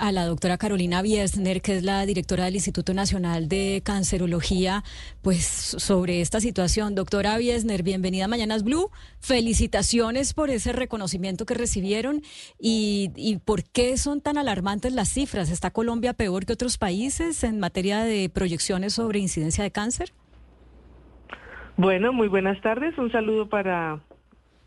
a la doctora Carolina Biesner, que es la directora del Instituto Nacional de Cancerología, pues sobre esta situación. Doctora Biesner, bienvenida a Mañanas Blue. Felicitaciones por ese reconocimiento que recibieron y, por qué son tan alarmantes las cifras. ¿Está Colombia peor que otros países en materia de proyecciones sobre incidencia de cáncer? Bueno, muy buenas tardes. Un saludo para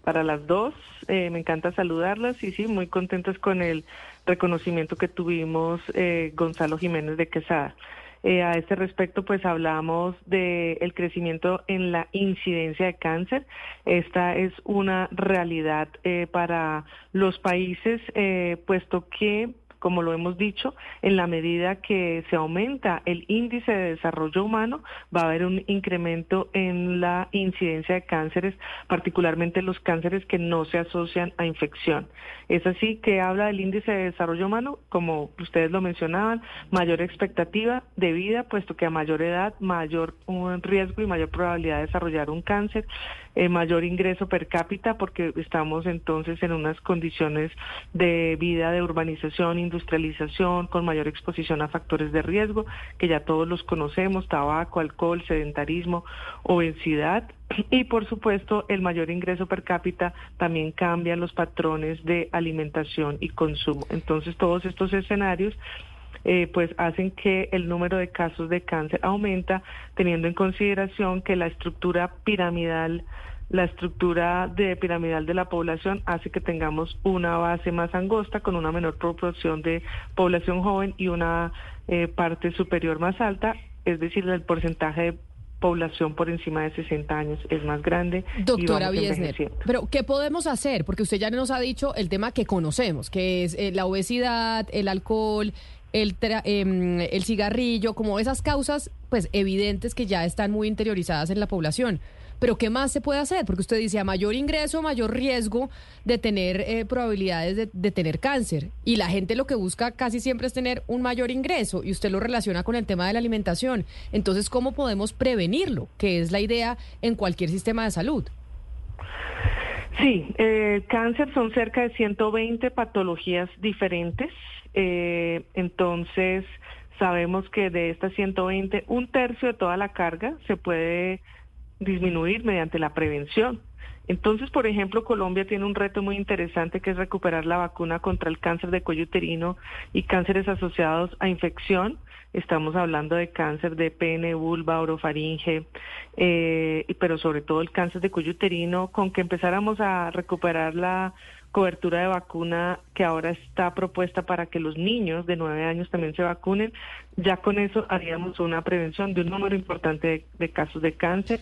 para las dos. Eh, me encanta saludarlas y sí, muy contentos con el reconocimiento que tuvimos eh, Gonzalo Jiménez de Quesada. Eh, a este respecto, pues hablamos del el crecimiento en la incidencia de cáncer. Esta es una realidad para los países, puesto que como lo hemos dicho, en la medida que se aumenta el índice de desarrollo humano, va a haber un incremento en la incidencia de cánceres, particularmente los cánceres que no se asocian a infección. Es así que habla del índice de desarrollo humano, como ustedes lo mencionaban, mayor expectativa de vida, puesto que a mayor edad, mayor riesgo y mayor probabilidad de desarrollar un cáncer, eh, mayor ingreso per cápita, porque estamos entonces en unas condiciones de vida de urbanización, industrialización, con mayor exposición a factores de riesgo, que ya todos los conocemos, tabaco, alcohol, sedentarismo, obesidad. Y por supuesto, el mayor ingreso per cápita también cambia los patrones de alimentación y consumo. Entonces, todos estos escenarios eh, pues hacen que el número de casos de cáncer aumenta, teniendo en consideración que la estructura piramidal la estructura de piramidal de la población hace que tengamos una base más angosta con una menor proporción de población joven y una eh, parte superior más alta, es decir, el porcentaje de población por encima de 60 años es más grande. Doctora Biesner, pero ¿qué podemos hacer? Porque usted ya nos ha dicho el tema que conocemos, que es eh, la obesidad, el alcohol, el, em, el cigarrillo, como esas causas pues evidentes que ya están muy interiorizadas en la población. Pero ¿qué más se puede hacer? Porque usted dice a mayor ingreso, mayor riesgo de tener eh, probabilidades de, tener cáncer. Y la gente lo que busca casi siempre es tener un mayor ingreso y usted lo relaciona con el tema de la alimentación. Entonces, ¿cómo podemos prevenirlo? Que es la idea en cualquier sistema de salud. Sí, eh, cáncer son cerca de 120 patologías diferentes. Eh, entonces, sabemos que de estas 120, un tercio de toda la carga se puede disminuir mediante la prevención. Entonces, por ejemplo, Colombia tiene un reto muy interesante que es recuperar la vacuna contra el cáncer de cuello uterino y cánceres asociados a infección. Estamos hablando de cáncer de pene, vulva, orofaringe, eh, pero sobre todo el cáncer de cuello uterino, con que empezáramos a recuperar la cobertura de vacuna que ahora está propuesta para que los niños de nueve años también se vacunen, ya con eso haríamos una prevención de un número importante de, casos de cáncer.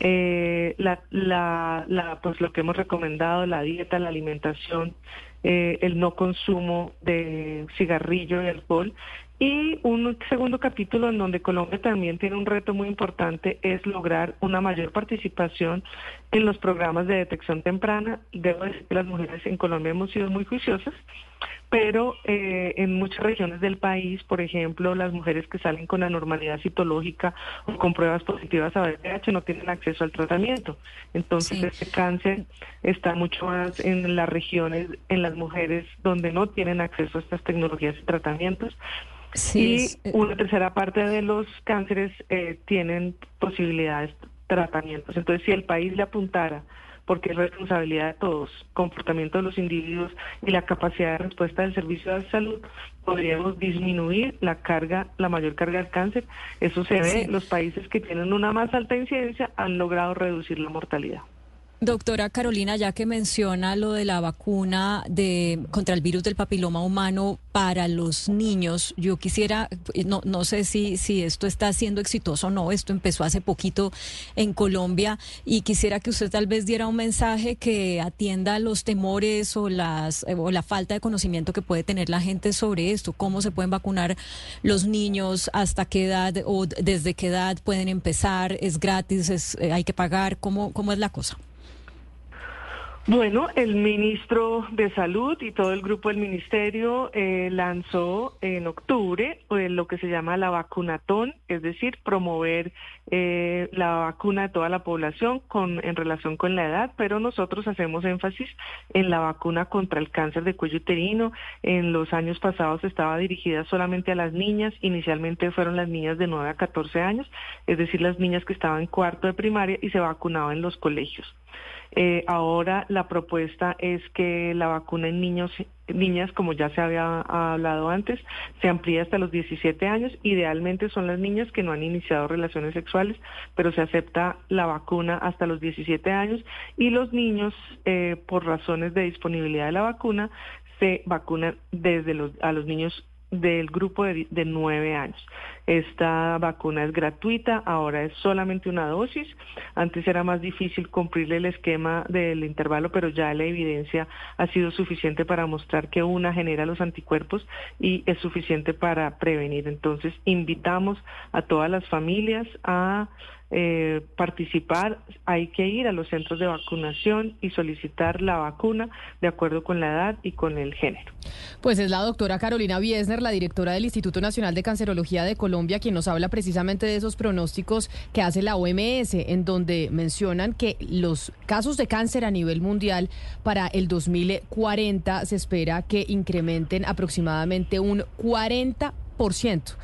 Eh, la, la, la, pues lo que hemos recomendado, la dieta, la alimentación, eh, el no consumo de cigarrillo y alcohol y un segundo capítulo en donde Colombia también tiene un reto muy importante es lograr una mayor participación en los programas de detección temprana. Debo decir que las mujeres en Colombia hemos sido muy juiciosas, pero eh, en muchas regiones del país, por ejemplo, las mujeres que salen con anormalidad citológica o con pruebas positivas a VPH no tienen acceso al tratamiento. Entonces, este cáncer está mucho más en las regiones, en las mujeres donde no tienen acceso a estas tecnologías y tratamientos. Sí, y una tercera parte de los cánceres eh, tienen posibilidades de tratamientos. Entonces, si el país le apuntara, porque es responsabilidad de todos, comportamiento de los individuos y la capacidad de respuesta del servicio de salud, podríamos disminuir la carga, la mayor carga del cáncer. Eso se ve, los países que tienen una más alta incidencia han logrado reducir la mortalidad. Doctora Carolina, ya que menciona lo de la vacuna de contra el virus del papiloma humano para los niños, yo quisiera, no, no sé si, si esto está siendo exitoso o no, esto empezó hace poquito en Colombia y quisiera que usted tal vez diera un mensaje que atienda los temores o, las, o la falta de conocimiento que puede tener la gente sobre esto, cómo se pueden vacunar los niños, hasta qué edad o desde qué edad pueden empezar, es gratis, es, hay que pagar, cómo, cómo es la cosa. Bueno, el ministro de Salud y todo el grupo del ministerio eh, lanzó en octubre eh, lo que se llama la vacunatón, es decir, promover eh, la vacuna de toda la población con, en relación con la edad, pero nosotros hacemos énfasis en la vacuna contra el cáncer de cuello uterino. En los años pasados estaba dirigida solamente a las niñas, inicialmente fueron las niñas de 9 a 14 años, es decir, las niñas que estaban en cuarto de primaria y se vacunaban en los colegios. Ahora la propuesta es que la vacuna en niños, niñas, como ya se había hablado antes, se amplíe hasta los 17 años. Idealmente son las niñas que no han iniciado relaciones sexuales, pero se acepta la vacuna hasta los 17 años y los niños, eh, por razones de disponibilidad de la vacuna, se vacunan desde los, a los niños del grupo de, nueve años. Esta vacuna es gratuita, ahora es solamente una dosis. Antes era más difícil cumplirle el esquema del intervalo, pero ya la evidencia ha sido suficiente para mostrar que una genera los anticuerpos y es suficiente para prevenir. Entonces, invitamos a todas las familias a eh, participar, hay que ir a los centros de vacunación y solicitar la vacuna de acuerdo con la edad y con el género. Pues es la doctora Carolina Biesner, la directora del Instituto Nacional de Cancerología de Colombia, quien nos habla precisamente de esos pronósticos que hace la OMS, en donde mencionan que los casos de cáncer a nivel mundial para el 2040 se espera que incrementen aproximadamente un 40%.